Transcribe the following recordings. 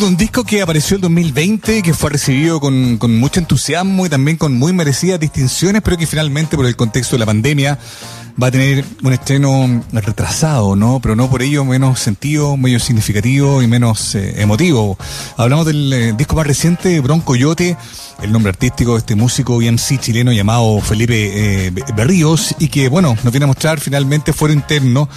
Un disco que apareció en 2020, que fue recibido con, con, mucho entusiasmo y también con muy merecidas distinciones, pero que finalmente por el contexto de la pandemia va a tener un estreno retrasado, ¿no? Pero no por ello menos sentido, menos significativo y menos eh, emotivo. Hablamos del eh, disco más reciente, Bronco Coyote, el nombre artístico de este músico y MC chileno llamado Felipe eh, Berríos, y que, bueno, nos viene a mostrar finalmente fuero interno,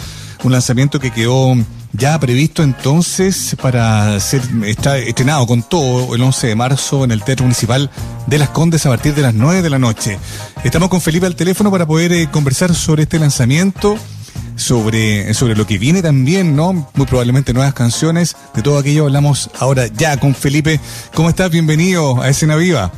un lanzamiento que quedó ya previsto entonces para ser está estrenado con todo el 11 de marzo en el Teatro Municipal de Las Condes a partir de las 9 de la noche. Estamos con Felipe al teléfono para poder eh, conversar sobre este lanzamiento, sobre, sobre lo que viene también, ¿no? Muy probablemente nuevas canciones, de todo aquello hablamos ahora ya con Felipe. ¿Cómo estás? Bienvenido a Escena Viva.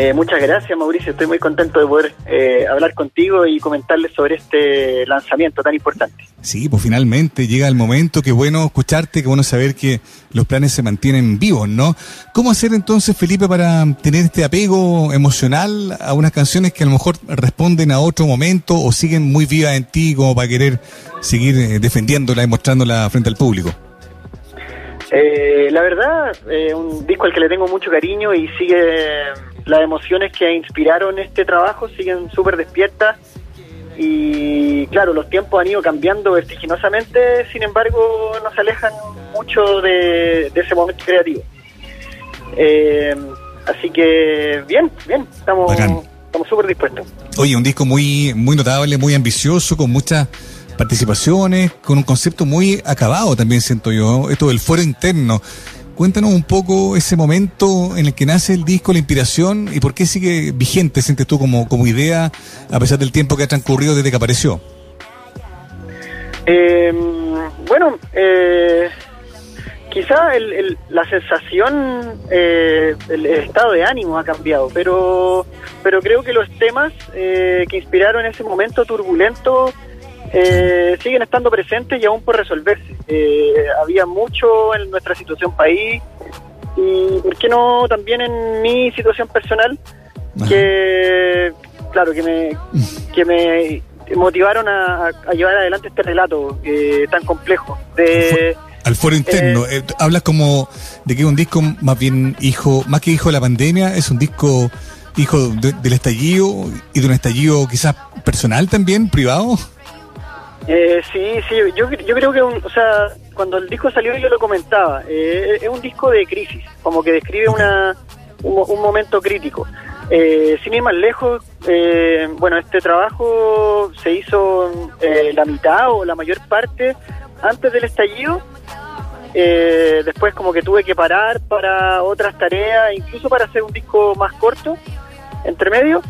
Eh, muchas gracias, Mauricio. Estoy muy contento de poder eh, hablar contigo y comentarles sobre este lanzamiento tan importante. Sí, pues finalmente llega el momento. Qué bueno escucharte, qué bueno saber que los planes se mantienen vivos, ¿no? ¿Cómo hacer entonces, Felipe, para tener este apego emocional a unas canciones que a lo mejor responden a otro momento o siguen muy vivas en ti como para querer seguir eh, defendiéndola y mostrándola frente al público? la verdad, un disco al que le tengo mucho cariño y sigue las emociones que inspiraron este trabajo siguen súper despiertas y claro, los tiempos han ido cambiando vertiginosamente, sin embargo nos alejan mucho de, ese momento creativo. Eh, así que bien, bien, estamos estamos súper dispuestos. Oye, un disco muy, muy notable, muy ambicioso, con muchas participaciones, con un concepto muy acabado también siento yo, esto del fuero interno. Cuéntanos un poco ese momento en el que nace el disco, la inspiración y por qué sigue vigente, sientes tú como, como idea, a pesar del tiempo que ha transcurrido desde que apareció. Eh, bueno, eh, quizá la sensación, eh, el, estado de ánimo ha cambiado, pero, pero creo que los temas que inspiraron ese momento turbulento eh, siguen estando presentes y aún por resolverse. Eh, había mucho en nuestra situación país y, ¿por qué no también en mi situación personal? Que, claro, que me, que me motivaron a, llevar adelante este relato eh, tan complejo. De, al foro interno, hablas como de que es un disco más bien hijo, más que hijo de la pandemia, es un disco hijo del estallido y de un estallido quizás personal también, privado. Eh, sí, sí, yo, yo creo que, o sea, cuando el disco salió yo lo comentaba, eh, es un disco de crisis, como que describe una, un, momento crítico. Eh, sin ir más lejos, eh, bueno, este trabajo se hizo la mitad o la mayor parte antes del estallido. después como que tuve que parar para otras tareas, incluso para hacer un disco más corto, entre medio.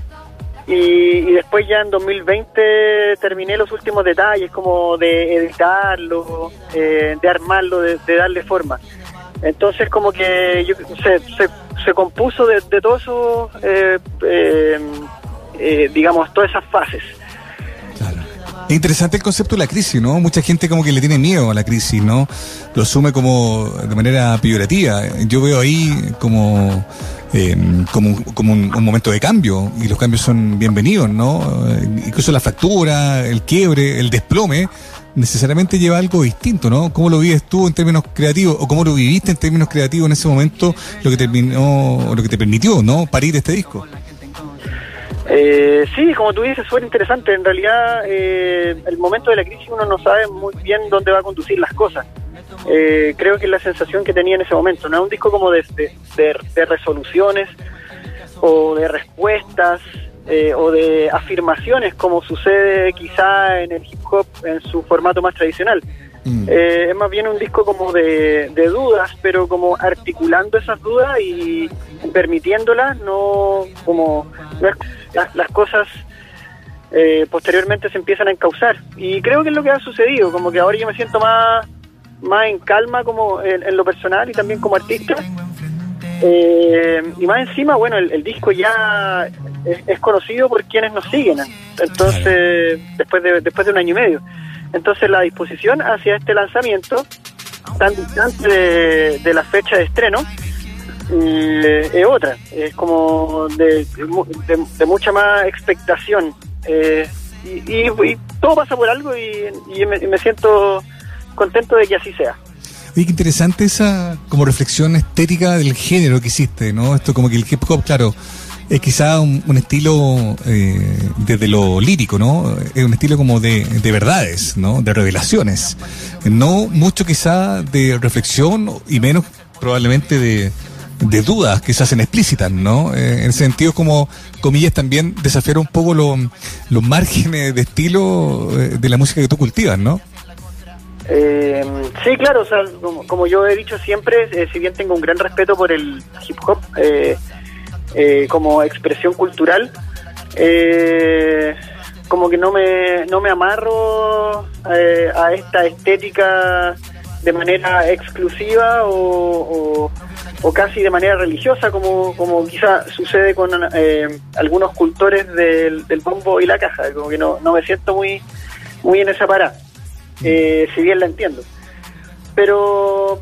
Y, después ya en 2020 terminé los últimos detalles, como de editarlo, eh, de armarlo, de, darle forma. Entonces como que se, se, compuso de, de todo eso, eh, eh, digamos, todas esas fases. Es interesante el concepto de la crisis, ¿no? Mucha gente como que le tiene miedo a la crisis, ¿no? Lo asume como de manera peyorativa. Yo veo ahí como eh, como, un, momento de cambio y los cambios son bienvenidos, ¿no? Eh, incluso la fractura, el quiebre, el desplome necesariamente lleva algo distinto, ¿no? ¿Cómo lo vives tú en términos creativos o cómo lo viviste en términos creativos en ese momento, lo que terminó, lo que te permitió, ¿no? Parir este disco. Eh, sí, como tú dices, fue interesante. En realidad, eh, el momento de la crisis uno no sabe muy bien dónde va a conducir las cosas. Eh, creo que es la sensación que tenía en ese momento. No es un disco como de, de, resoluciones o de respuestas eh, o de afirmaciones como sucede quizá en el hip hop en su formato más tradicional. Mm. Eh, es más bien un disco como de, dudas, pero como articulando esas dudas y permitiéndolas, no como las, las cosas posteriormente se empiezan a encauzar. Y creo que es lo que ha sucedido, como que ahora yo me siento más más en calma como en, lo personal y también como artista. Eh, y más encima, bueno, el, disco ya es, conocido por quienes nos siguen, entonces, después de, después de un año y medio. Entonces la disposición hacia este lanzamiento, tan distante de, la fecha de estreno, eh, es otra, es como de, de, mucha más expectación. Eh, y, todo pasa por algo y, me siento contento de que así sea. Oye, qué interesante esa como reflexión estética del género que hiciste, ¿no? Esto como que el hip hop, claro, es quizá un, estilo eh, desde lo lírico, ¿no? Es un estilo como de, de verdades, ¿no? De revelaciones. No mucho quizá de reflexión y menos probablemente de, de dudas que se hacen explícitas, ¿no? Eh, en sentido como, comillas, también desafiar un poco los márgenes de estilo eh, de la música que tú cultivas, ¿no? Eh, sí, claro, o sea, como, yo he dicho siempre, si bien tengo un gran respeto por el hip hop como expresión cultural, como que no me, no me amarro a esta estética de manera exclusiva o o casi de manera religiosa, como, como quizá sucede con eh, algunos cultores del, bombo y la caja, como que no, no me siento muy, muy en esa parada, eh, si bien la entiendo. Pero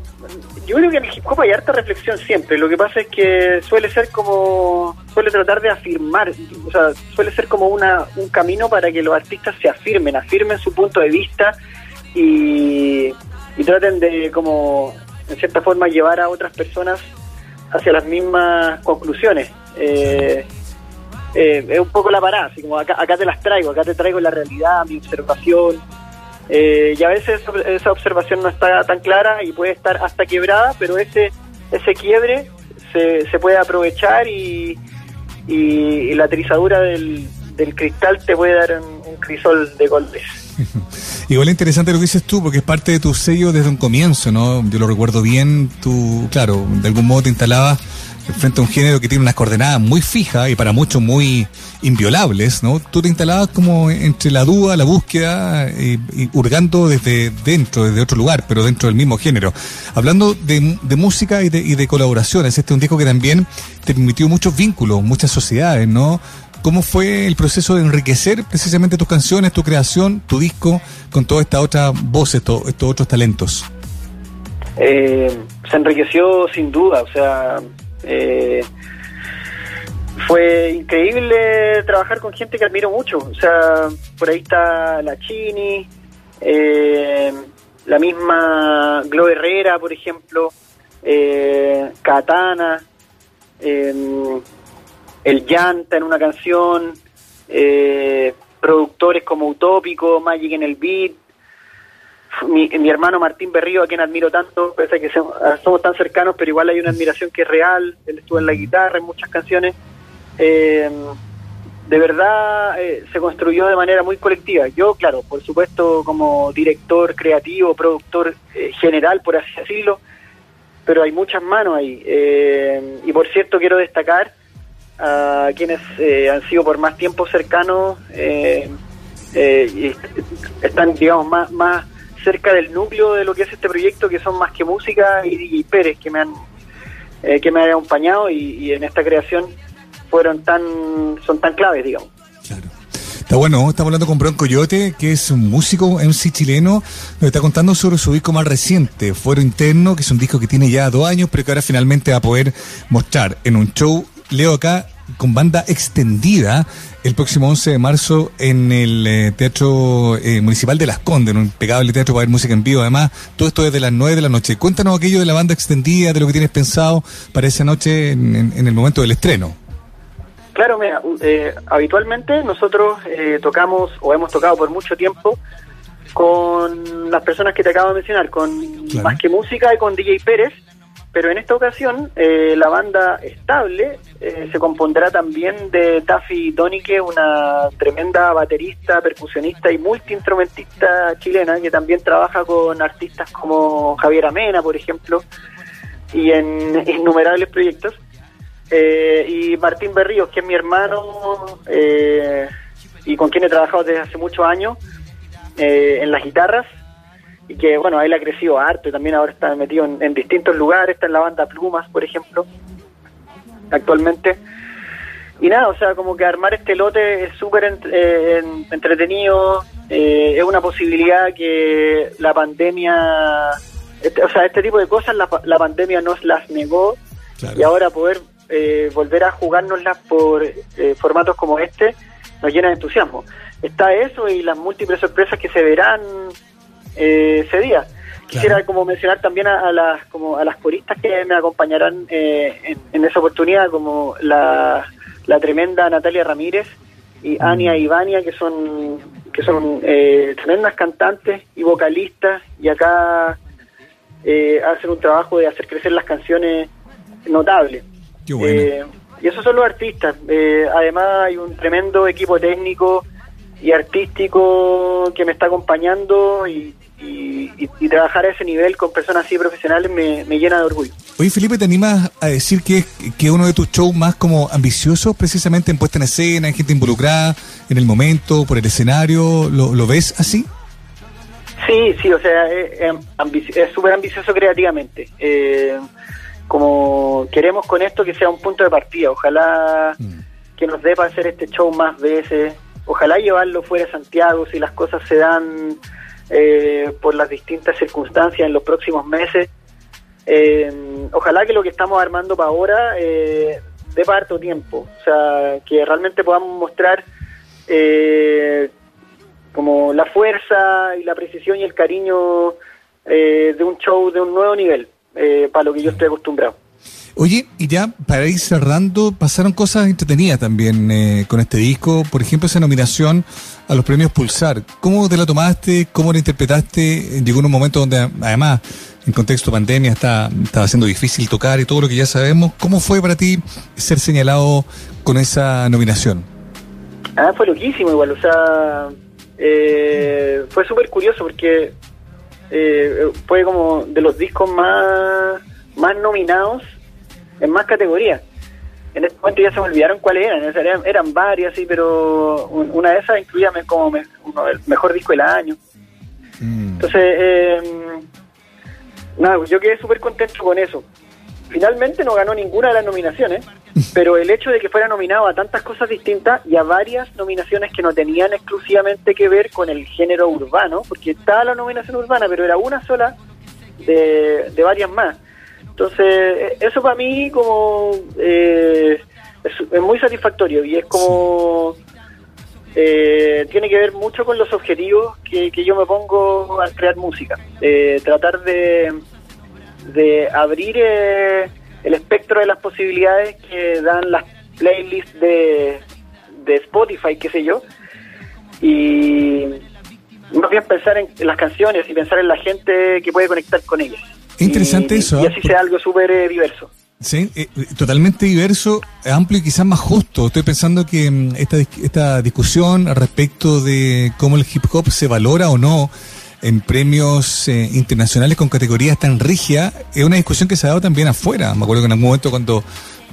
yo creo que en el hip hop hay harta reflexión siempre, lo que pasa es que suele ser como, suele tratar de afirmar, o sea, suele ser como una, un camino para que los artistas se afirmen, afirmen su punto de vista y, traten de como en cierta forma llevar a otras personas hacia las mismas conclusiones. Eh, eh, es un poco la parada, así como acá, acá te las traigo, acá te traigo la realidad, mi observación. Eh, y a veces esa observación no está tan clara y puede estar hasta quebrada, pero ese ese quiebre se, se puede aprovechar y, y, la trizadura del, del, cristal te puede dar un, crisol de golpes. Igual es interesante lo que dices tú, porque es parte de tu sello desde un comienzo, ¿no? Yo lo recuerdo bien, tú, claro, de algún modo te instalabas frente a un género que tiene unas coordenadas muy fijas y para muchos muy inviolables, ¿no? Tú te instalabas como entre la duda, la búsqueda y, hurgando desde dentro, desde otro lugar, pero dentro del mismo género. Hablando de, música y de, y de colaboraciones, este es un disco que también te permitió muchos vínculos, muchas sociedades, ¿no? ¿Cómo fue el proceso de enriquecer precisamente tus canciones, tu creación, tu disco, con toda esta otra voz, estos, otros talentos? Eh, se enriqueció sin duda, o sea, eh, fue increíble trabajar con gente que admiro mucho, o sea, por ahí está la Chini, eh, la misma Glo Herrera, por ejemplo, Katana, el Llanta en una canción, eh, productores como Utópico, Magic en el Beat, mi, hermano Martín Berrío, a quien admiro tanto, pese a que somos tan cercanos, pero igual hay una admiración que es real, él estuvo en la guitarra en muchas canciones. Eh, de verdad eh, se construyó de manera muy colectiva. Yo, claro, por supuesto, como director creativo, productor general, por así decirlo, pero hay muchas manos ahí. y por cierto, quiero destacar a quienes eh, han sido por más tiempo cercanos eh, eh, y están, digamos, más, más cerca del núcleo de lo que es este proyecto, que son más que música y DJ Pérez, que me han que me han acompañado y, en esta creación fueron tan son tan claves, digamos. Claro. Está bueno, estamos hablando con Bronco Yote, que es un músico MC chileno, nos está contando sobre su disco más reciente, Fuero Interno, que es un disco que tiene ya dos años, pero que ahora finalmente va a poder mostrar en un show leo acá con banda extendida el próximo 11 de marzo en el eh, Teatro eh, Municipal de Las Condes, en un impecable teatro para ver música en vivo. Además, todo esto desde las 9 de la noche. Cuéntanos aquello de la banda extendida, de lo que tienes pensado para esa noche en, el momento del estreno. Claro, mira, eh, habitualmente nosotros tocamos o hemos tocado por mucho tiempo con las personas que te acabo de mencionar, con Más que Música y con DJ Pérez pero en esta ocasión eh, la banda estable eh, se compondrá también de Taffy Donique, una tremenda baterista, percusionista y multiinstrumentista chilena que también trabaja con artistas como Javier Amena, por ejemplo, y en innumerables proyectos. Eh, y Martín Berríos, que es mi hermano y con quien he trabajado desde hace muchos años en las guitarras y que bueno, él ha crecido harto y también ahora está metido en, distintos lugares, está en la banda Plumas, por ejemplo, actualmente. Y nada, o sea, como que armar este lote es súper eh, entretenido, eh, es una posibilidad que la pandemia, este, o sea, este tipo de cosas la, la pandemia nos las negó y ahora poder eh, volver a jugárnoslas por formatos como este nos llena de entusiasmo. Está eso y las múltiples sorpresas que se verán eh, ese día. quisiera como mencionar también a, las como a las coristas que me acompañarán eh, en, esa oportunidad, como la, la tremenda Natalia Ramírez y mm. Ania Ivania, que son que son eh, tremendas cantantes y vocalistas, y acá eh, hacen un trabajo de hacer crecer las canciones notable. Eh, y esos son los artistas. además hay un tremendo equipo técnico y artístico que me está acompañando y, trabajar a ese nivel con personas así profesionales me, llena de orgullo. Oye Felipe, ¿te animas a decir que es uno de tus shows más como ambiciosos precisamente en puesta en escena, en gente involucrada, en el momento, por el escenario? ¿Lo, ves así? Sí, sí, o sea, es súper ambicioso creativamente. Eh, como queremos con esto que sea un punto de partida, ojalá mm. que nos dé para hacer este show más veces, ojalá llevarlo fuera de Santiago si las cosas se dan eh, por las distintas circunstancias en los próximos meses. Eh, ojalá que lo que estamos armando para ahora eh, dé para harto tiempo, o sea, que realmente podamos mostrar eh, como la fuerza y la precisión y el cariño de un show de un nuevo nivel, para lo que yo estoy acostumbrado. Oye, y ya para ir cerrando, pasaron cosas entretenidas también eh, con este disco. Por ejemplo, esa nominación a los premios Pulsar. ¿Cómo te la tomaste? ¿Cómo la interpretaste? Llegó en un momento donde, además, en contexto pandemia, está, estaba siendo difícil tocar y todo lo que ya sabemos. ¿Cómo fue para ti ser señalado con esa nominación? Ah, fue loquísimo igual. O sea, eh, fue súper curioso porque eh, fue como de los discos más, más nominados en más categorías. En este momento ya se me olvidaron cuáles eran, eran, varias, sí, pero una de esas incluía como uno el mejor disco del año. Mm. Entonces, eh, nada, yo quedé súper contento con eso. Finalmente no ganó ninguna de las nominaciones, pero el hecho de que fuera nominado a tantas cosas distintas y a varias nominaciones que no tenían exclusivamente que ver con el género urbano, porque estaba la nominación urbana, pero era una sola de, de varias más. Entonces, eso para mí como eh, es, muy satisfactorio y es como... Eh, tiene que ver mucho con los objetivos que, yo me pongo al crear música. Eh, tratar de, de abrir el espectro de las posibilidades que dan las playlists de, de Spotify, qué sé yo, y más bien pensar en las canciones y pensar en la gente que puede conectar con ellas. Interesante eso. Y ¿ah? así sea algo súper eh, diverso. Sí, eh, totalmente diverso, amplio y quizás más justo. Estoy pensando que mm, esta, esta discusión respecto de cómo el hip hop se valora o no en premios eh, internacionales con categorías tan rígidas es una discusión que se ha dado también afuera. Me acuerdo que en algún momento cuando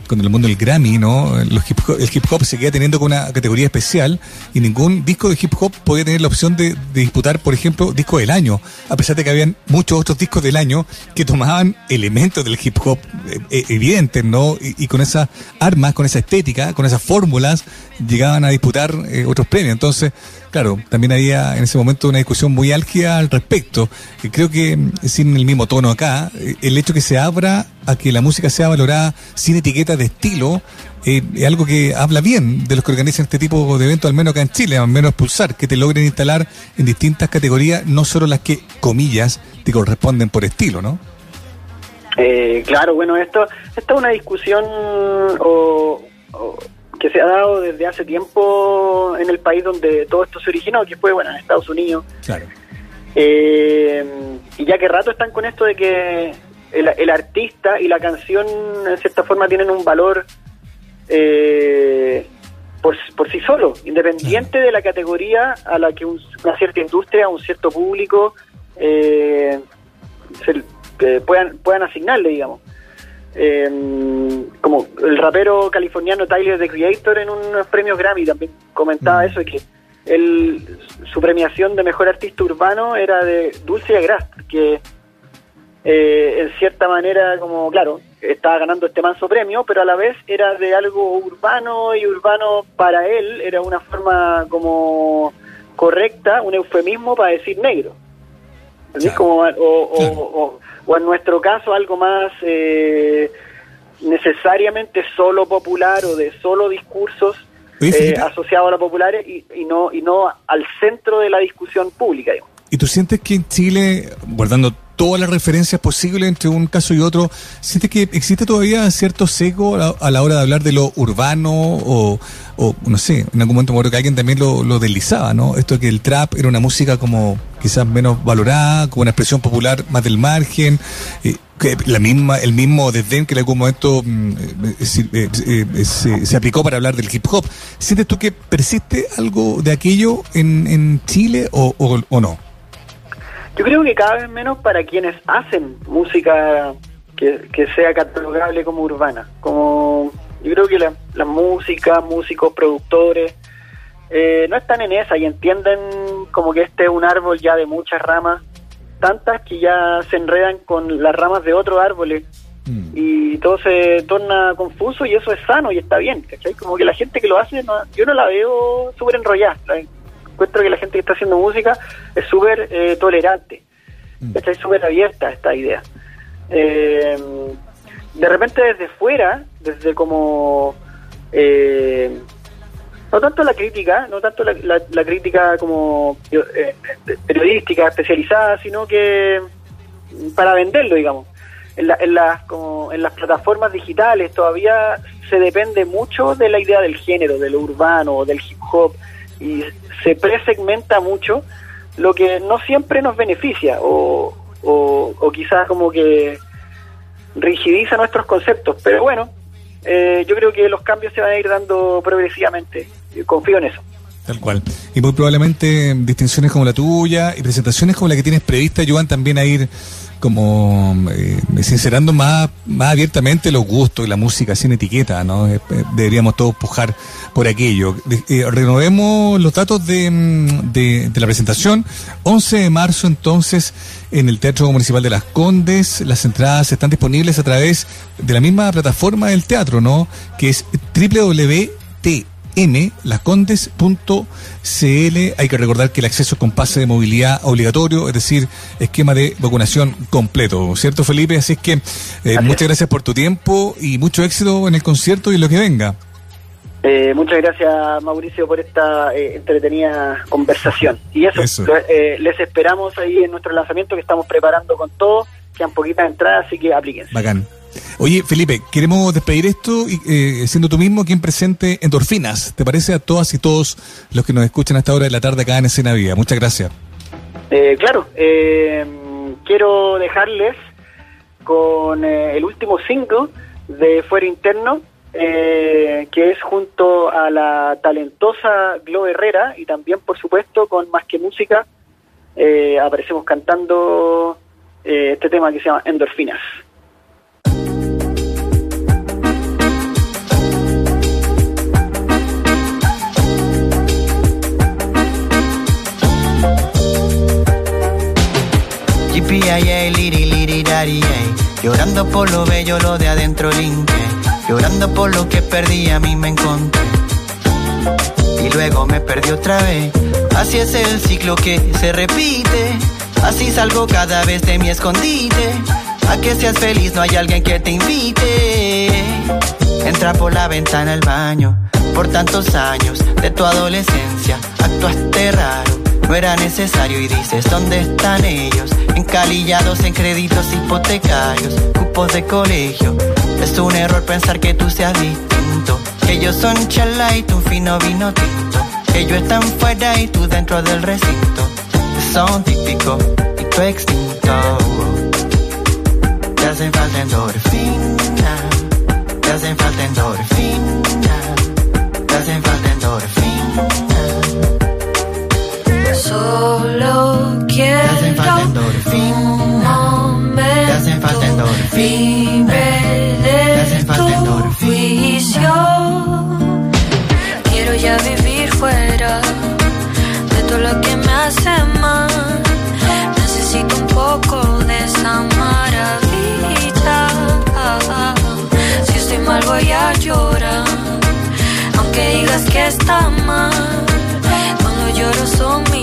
con el mundo del Grammy, ¿no? el hip hop se queda teniendo con una categoría especial y ningún disco de hip hop podía tener la opción de, disputar, por ejemplo, disco del año, a pesar de que habían muchos otros discos del año que tomaban elementos del hip hop eh, eh, evidentes, ¿no? Y, con esas armas, con esa estética, con esas fórmulas, llegaban a disputar otros premios. Entonces, Claro, también había en ese momento una discusión muy álgida al respecto. Creo que, mm, sin el mismo tono acá, eh, el hecho que se abra a que la música sea valorada sin etiqueta de estilo eh, es algo que habla bien de los que organizan este tipo de eventos, al menos acá en Chile, al menos pulsar, que te logren instalar en distintas categorías, no solo las que, comillas, te corresponden por estilo, ¿no? Eh, claro, bueno, esto, esta es una discusión o que se ha dado desde hace tiempo en el país donde todo esto se originó, que fue, bueno, en Estados Unidos. Claro. Eh, y ya que rato están con esto de que el, artista y la canción, en cierta forma, tienen un valor eh, por, por sí solo, independiente de la categoría a la que una cierta industria, un cierto público eh, se, puedan, puedan asignarle, digamos. Eh, como el rapero californiano Tyler the Creator en unos premios Grammy también comentaba mm. eso que él, su premiación de mejor artista urbano era de Dulce Agras que eh, en cierta manera como claro estaba ganando este manso premio pero a la vez era de algo urbano y urbano para él era una forma como correcta un eufemismo para decir negro como, o, o en nuestro caso algo más eh, necesariamente solo popular o de solo discursos eh, asociados a lo popular y, no y no al centro de la discusión pública. ¿Y tú sientes que en Chile, guardando todas las referencias posibles entre un caso y otro. ¿Sientes que existe todavía cierto seco a, la hora de hablar de lo urbano o, no sé, en algún momento me acuerdo que alguien también lo, lo deslizaba, ¿no? Esto que el trap era una música como quizás menos valorada, como una expresión popular más del margen, eh, que la misma, el mismo desdén que en algún momento mm, eh, eh, se, aplicó para hablar del hip hop. ¿Sientes tú que persiste algo de aquello en, en Chile o, o no? Yo creo que cada vez menos para quienes hacen música que, sea catalogable como urbana. Como yo creo que la, la música, músicos, productores, eh, no están en esa y entienden como que este es un árbol ya de muchas ramas, tantas que ya se enredan con las ramas de otros árboles mm. y todo se torna confuso y eso es sano y está bien, ¿cachai? Como que la gente que lo hace, yo no la veo súper enrollada encuentro que la gente que está haciendo música es súper eh, tolerante, mm. está súper abierta a esta idea. Eh, de repente desde fuera, desde como... Eh, no tanto la crítica, no tanto la, crítica como periodística especializada, sino que para venderlo, digamos. En, en, las, como en las plataformas digitales todavía se depende mucho de la idea del género, de lo urbano, del hip hop, y se presegmenta mucho, lo que no siempre nos beneficia o, o, quizás como que rigidiza nuestros conceptos. Pero bueno, eh, yo creo que los cambios se van a ir dando progresivamente. Confío en eso. Tal cual. Y muy probablemente distinciones como la tuya y presentaciones como la que tienes prevista ayudan también a ir como eh, sincerando más, más abiertamente los gustos y la música sin etiqueta, ¿no? Eh, eh, deberíamos todos pujar por aquello. renovemos los datos de, mm, de, la presentación. 11 de marzo entonces en el Teatro Municipal de Las Condes. Las entradas están disponibles a través de la misma plataforma del teatro, ¿no? Que es www.t mlascondes.cl. Hay que recordar que el acceso con pase de movilidad obligatorio, es decir, esquema de vacunación completo, ¿cierto Felipe? Así es que eh, muchas gracias por tu tiempo y mucho éxito en el concierto y lo que venga. Eh, muchas gracias Mauricio por esta eh, entretenida conversación. Y eso, les esperamos ahí en nuestro lanzamiento que estamos preparando con todo, quedan poquitas entradas, así que aplíquense. Bacán. Oye, Felipe, queremos despedir esto y, eh, siendo tú mismo quien presente endorfinas. ¿Te parece a todas y todos los que nos escuchan a esta hora de la tarde acá en Escena Vida? Muchas gracias. Eh, claro, eh, quiero dejarles con el último single de Fuera Interno, que es junto a la talentosa Glo Herrera y también, por supuesto, con Más que Música, aparecemos cantando este tema que se llama Endorfinas. Llorando por lo bello, lo de adentro linke. Llorando por lo que perdí, a mí me encontré. Y luego me perdí otra vez. Así es el ciclo que se repite. Así salgo cada vez de mi escondite. A que seas feliz, no hay alguien que te invite. Entra por la ventana al baño. Por tantos años de tu adolescencia, actuaste raro no era necesario y dices, ¿dónde están ellos? Encalillados en créditos hipotecarios, cupos de colegio. Es un error pensar que tú seas distinto. Ellos son chalai, un fino vino tinto. Ellos están fuera y tú dentro del recinto. Son típicos y tú extinto. Te hacen falta endorfina. Te hacen falta endorfina. Te hacen falta endorfina. Solo quiero un momento libre de tu juicio. Quiero ya vivir fuera de todo lo que me hace mal. Necesito un poco de esa maravilla. Si estoy mal voy a llorar, aunque digas que está mal lloro son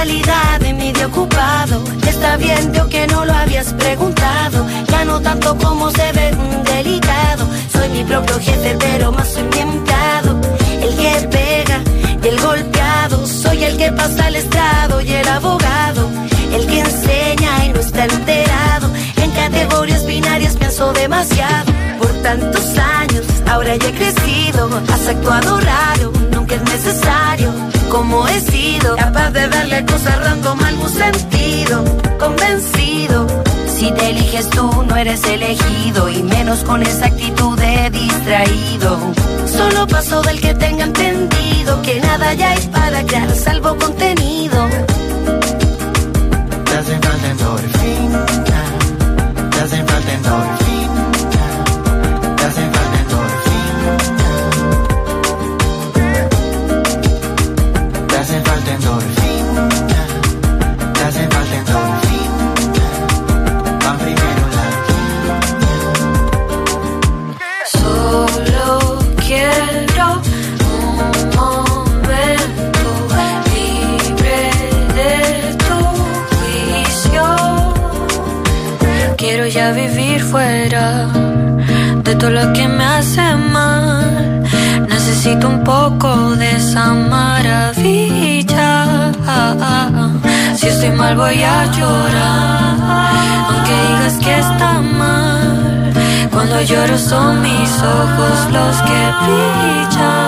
La totalidad de día ocupado está bien, yo que no lo habías preguntado. Ya no tanto como se ve delicado. Soy mi propio jefe, pero más soy mi empleado. El que pega y el golpeado. Soy el que pasa al estrado y el abogado, el que enseña y no está enterado. En categorías binarias pienso demasiado. Por tantos años, ahora ya he crecido. Has actuado raro, nunca es necesario. Como he sido capaz de darle cosas random algún sentido. Convencido. Si te eliges tú, no eres elegido. Y menos con esa actitud de distraído. Solo paso del que tenga entendido que nada ya hay para crear salvo contenido. Estoy mal voy a llorar, aunque digas que está mal. Cuando lloro son mis ojos los que brillan.